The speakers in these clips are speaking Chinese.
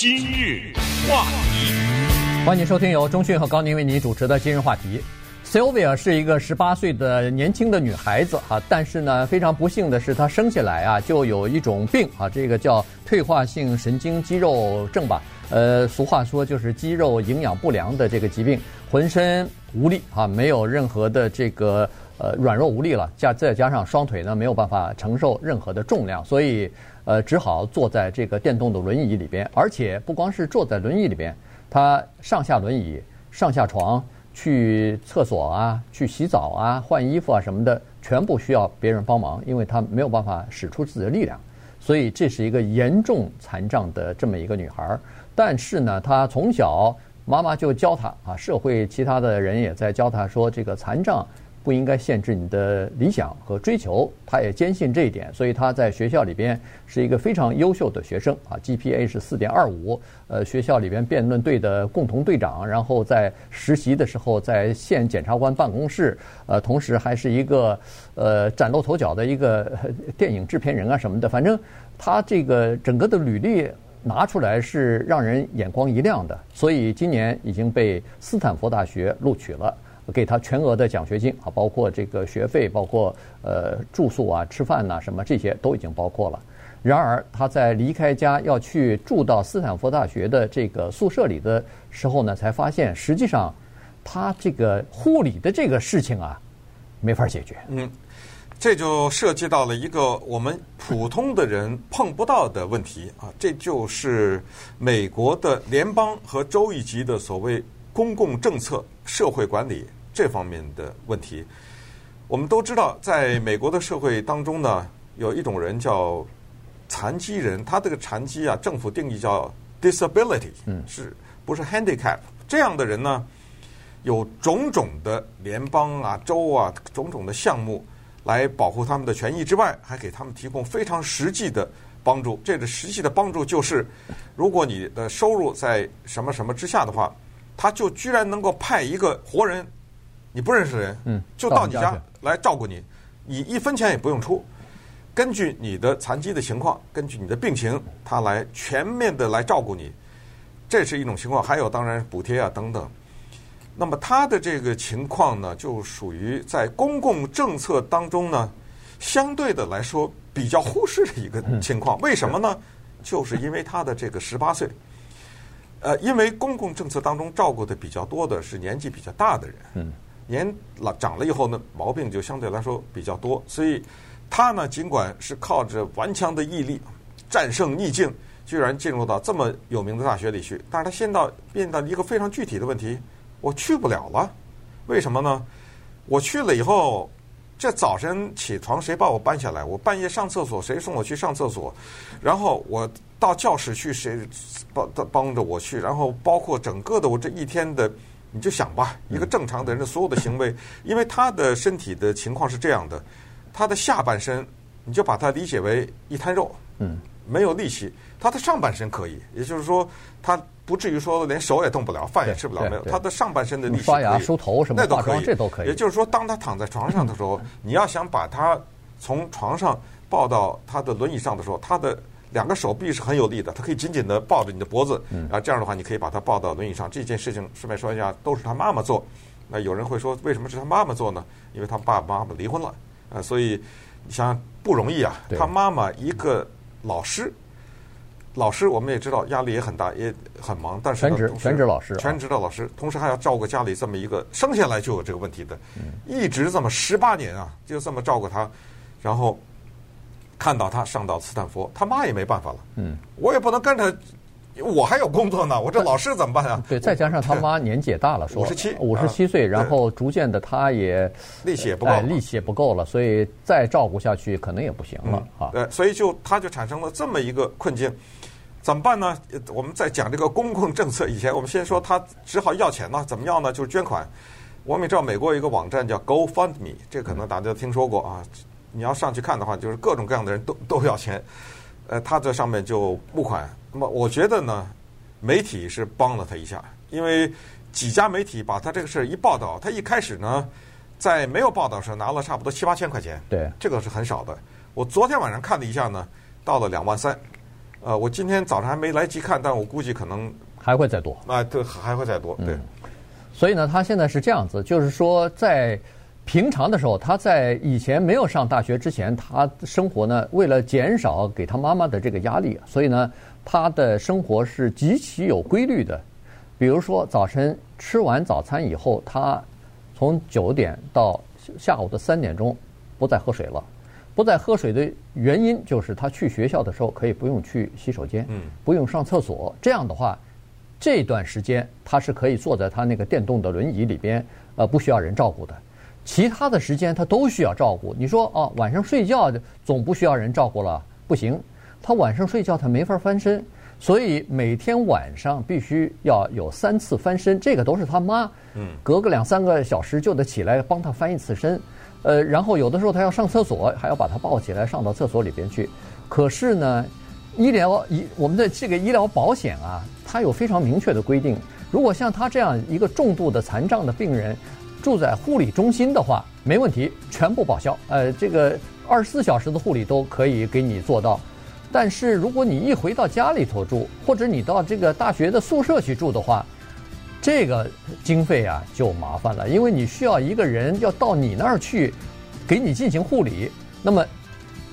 今日话题，欢迎收听由中讯和高宁为您主持的今日话题。Sylvia 是一个十八岁的年轻的女孩子啊，但是呢，非常不幸的是，她生下来啊就有一种病啊，这个叫退化性神经肌肉症吧。呃，俗话说就是肌肉营养不良的这个疾病，浑身无力啊，没有任何的这个呃软弱无力了，加再加上双腿呢没有办法承受任何的重量，所以呃只好坐在这个电动的轮椅里边，而且不光是坐在轮椅里边，她上下轮椅、上下床。去厕所啊，去洗澡啊，换衣服啊什么的，全部需要别人帮忙，因为她没有办法使出自己的力量，所以这是一个严重残障的这么一个女孩儿。但是呢，她从小妈妈就教她啊，社会其他的人也在教她说，这个残障。不应该限制你的理想和追求，他也坚信这一点，所以他在学校里边是一个非常优秀的学生啊，GPA 是四点二五，呃，学校里边辩论队的共同队长，然后在实习的时候在县检察官办公室，呃，同时还是一个呃崭露头角的一个 电影制片人啊什么的，反正他这个整个的履历拿出来是让人眼光一亮的，所以今年已经被斯坦福大学录取了。给他全额的奖学金啊，包括这个学费，包括呃住宿啊、吃饭呐、什么这些都已经包括了。然而他在离开家要去住到斯坦福大学的这个宿舍里的时候呢，才发现实际上他这个护理的这个事情啊，没法解决。嗯，这就涉及到了一个我们普通的人碰不到的问题啊，这就是美国的联邦和州一级的所谓公共政策、社会管理。这方面的问题，我们都知道，在美国的社会当中呢，有一种人叫残疾人，他这个残疾啊，政府定义叫 disability，嗯，是不是 handicap？这样的人呢，有种种的联邦啊、州啊种种的项目来保护他们的权益之外，还给他们提供非常实际的帮助。这个实际的帮助就是，如果你的收入在什么什么之下的话，他就居然能够派一个活人。你不认识的人，嗯，就到你家来照顾你，你一分钱也不用出，根据你的残疾的情况，根据你的病情，他来全面的来照顾你，这是一种情况。还有当然补贴啊等等。那么他的这个情况呢，就属于在公共政策当中呢，相对的来说比较忽视的一个情况。为什么呢？就是因为他的这个十八岁。呃，因为公共政策当中照顾的比较多的是年纪比较大的人。嗯。年老长了以后呢，毛病就相对来说比较多，所以他呢，尽管是靠着顽强的毅力战胜逆境，居然进入到这么有名的大学里去，但是他现到变到一个非常具体的问题，我去不了了，为什么呢？我去了以后，这早晨起床谁把我搬下来？我半夜上厕所谁送我去上厕所？然后我到教室去谁帮帮着我去？然后包括整个的我这一天的。你就想吧，一个正常的人的所有的行为，因为他的身体的情况是这样的，他的下半身你就把它理解为一滩肉，嗯，没有力气。他的上半身可以，也就是说，他不至于说连手也动不了，饭也吃不了，没有。他的上半身的力气，刷牙、梳头什么的，化妆这都可以。也就是说，当他躺在床上的时候，你要想把他从床上抱到他的轮椅上的时候，他的。两个手臂是很有力的，他可以紧紧的抱着你的脖子，啊，这样的话你可以把他抱到轮椅上。这件事情顺便说一下，都是他妈妈做。那有人会说，为什么是他妈妈做呢？因为他爸爸妈妈离婚了，啊，所以你想想不容易啊。他妈妈一个老师，老师我们也知道压力也很大，也很忙，但是全职全职老师，全职的老师，同时还要照顾家里这么一个生下来就有这个问题的，一直这么十八年啊，就这么照顾他，然后。看到他上到斯坦福，他妈也没办法了。嗯，我也不能跟着，我还有工作呢。我这老师怎么办啊？对，再加上他妈年纪也大了，说五十七，五十七岁，然后逐渐的他也力气也不够，力气也不够了，所以再照顾下去可能也不行了啊。对，所以就他就产生了这么一个困境，怎么办呢？我们在讲这个公共政策以前，我们先说他只好要钱呢，怎么要呢？就是捐款。我们也知道美国有一个网站叫 GoFundMe，这可能大家都听说过啊。你要上去看的话，就是各种各样的人都 都要钱，呃，他在上面就募款。那么我觉得呢，媒体是帮了他一下，因为几家媒体把他这个事儿一报道，他一开始呢，在没有报道时拿了差不多七八千块钱，对，这个是很少的。我昨天晚上看了一下呢，到了两万三，呃，我今天早上还没来及看，但我估计可能还会再多啊，对，还会再多，对。嗯、所以呢，他现在是这样子，就是说在平常的时候，他在以前没有上大学之前，他生活呢，为了减少给他妈妈的这个压力，所以呢，他的生活是极其有规律的。比如说早晨吃完早餐以后，他从九点到下午的三点钟不再喝水了。不再喝水的原因就是他去学校的时候可以不用去洗手间，嗯，不用上厕所。这样的话，这段时间他是可以坐在他那个电动的轮椅里边，呃，不需要人照顾的。其他的时间他都需要照顾。你说哦，晚上睡觉总不需要人照顾了？不行，他晚上睡觉他没法翻身，所以每天晚上必须要有三次翻身。这个都是他妈，嗯，隔个两三个小时就得起来帮他翻一次身。呃，然后有的时候他要上厕所，还要把他抱起来上到厕所里边去。可是呢，医疗医我们的这个医疗保险啊，它有非常明确的规定。如果像他这样一个重度的残障的病人住在护理中心的话，没问题，全部报销。呃，这个二十四小时的护理都可以给你做到。但是如果你一回到家里头住，或者你到这个大学的宿舍去住的话，这个经费啊就麻烦了，因为你需要一个人要到你那儿去，给你进行护理，那么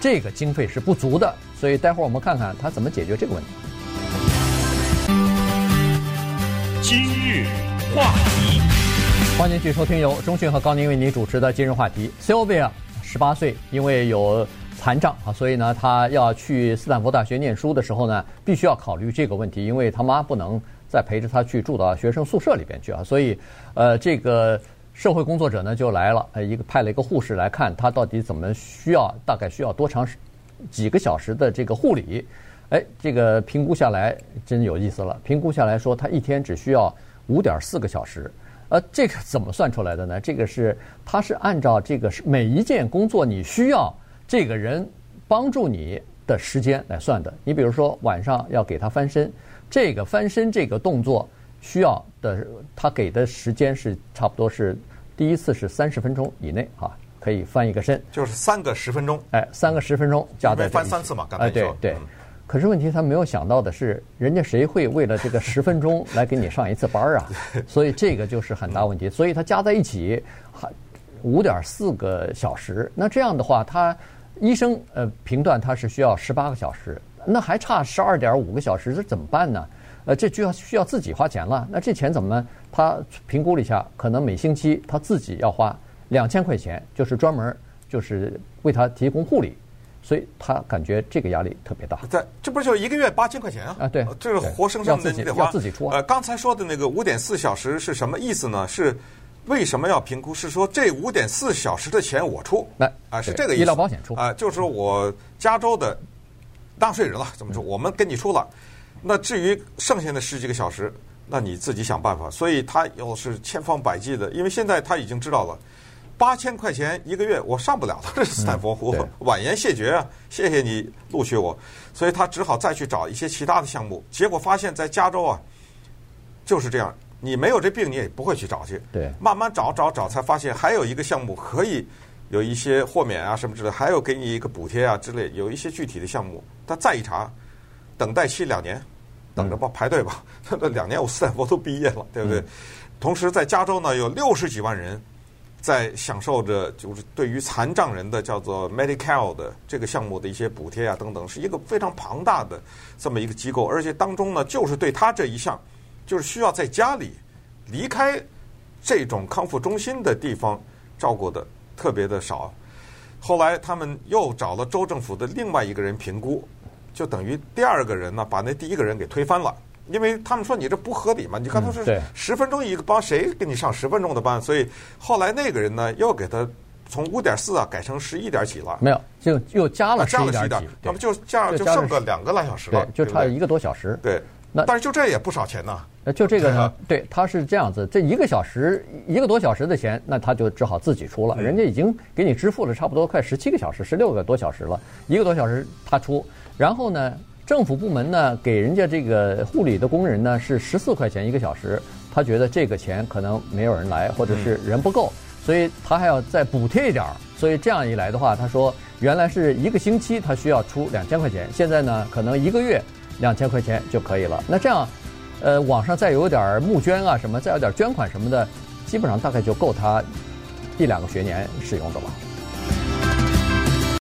这个经费是不足的，所以待会儿我们看看他怎么解决这个问题。今日话题，欢迎继续收听由中讯和高宁为你主持的今日话题。Sylvia 十八岁，因为有残障啊，所以呢，他要去斯坦福大学念书的时候呢，必须要考虑这个问题，因为他妈不能。再陪着他去住到学生宿舍里边去啊，所以，呃，这个社会工作者呢就来了，呃，一个派了一个护士来看他到底怎么需要，大概需要多长时几个小时的这个护理，哎，这个评估下来真有意思了，评估下来说他一天只需要五点四个小时，呃，这个怎么算出来的呢？这个是它是按照这个每一件工作你需要这个人帮助你的时间来算的。你比如说晚上要给他翻身。这个翻身这个动作需要的，他给的时间是差不多是第一次是三十分钟以内啊，可以翻一个身，就是三个十分钟，哎，三个十分钟加在翻三次嘛，刚才哎，对对。嗯、可是问题他没有想到的是，人家谁会为了这个十分钟来给你上一次班啊？所以这个就是很大问题。所以他加在一起还五点四个小时，那这样的话，他医生呃评断他是需要十八个小时。那还差十二点五个小时，这怎么办呢？呃，这就要需要自己花钱了。那这钱怎么呢？他评估了一下，可能每星期他自己要花两千块钱，就是专门就是为他提供护理，所以他感觉这个压力特别大。在这不是就一个月八千块钱啊？啊，对，这是活生生的你得花，自己出。呃，刚才说的那个五点四小时是什么意思呢？是为什么要评估？是说这五点四小时的钱我出？来啊，是这个意思。医疗保险出啊，就是说我加州的。纳税人了，怎么说？我们给你出了，那至于剩下的十几个小时，那你自己想办法。所以他又是千方百计的，因为现在他已经知道了，八千块钱一个月我上不了了，斯坦福，我婉言谢绝啊！谢谢你录取我，所以他只好再去找一些其他的项目。结果发现，在加州啊，就是这样，你没有这病，你也不会去找去。对，慢慢找找找，才发现还有一个项目可以。有一些豁免啊什么之类，还有给你一个补贴啊之类，有一些具体的项目，他再一查，等待期两年，等着吧，排队吧。那两年我斯坦福都毕业了，对不对？同时在加州呢，有六十几万人在享受着，就是对于残障人的叫做 Medi-Cal 的这个项目的一些补贴啊等等，是一个非常庞大的这么一个机构，而且当中呢，就是对他这一项，就是需要在家里离开这种康复中心的地方照顾的。特别的少，后来他们又找了州政府的另外一个人评估，就等于第二个人呢把那第一个人给推翻了，因为他们说你这不合理嘛，你看他是十分钟一个班，谁给你上十分钟的班？所以后来那个人呢又给他从五点四啊改成十一点几了，没有，就又加了十一点几，那么就这样就剩个两个来小时了，就差一个多小时，对。那但是就这也不少钱呐。那，就这个呢，对，他是这样子，这一个小时一个多小时的钱，那他就只好自己出了。人家已经给你支付了差不多快十七个小时，十六个多小时了，一个多小时他出。然后呢，政府部门呢给人家这个护理的工人呢是十四块钱一个小时，他觉得这个钱可能没有人来，或者是人不够，所以他还要再补贴一点儿。所以这样一来的话，他说原来是一个星期他需要出两千块钱，现在呢可能一个月。两千块钱就可以了。那这样，呃，网上再有点募捐啊什么，再有点捐款什么的，基本上大概就够他一两个学年使用的了。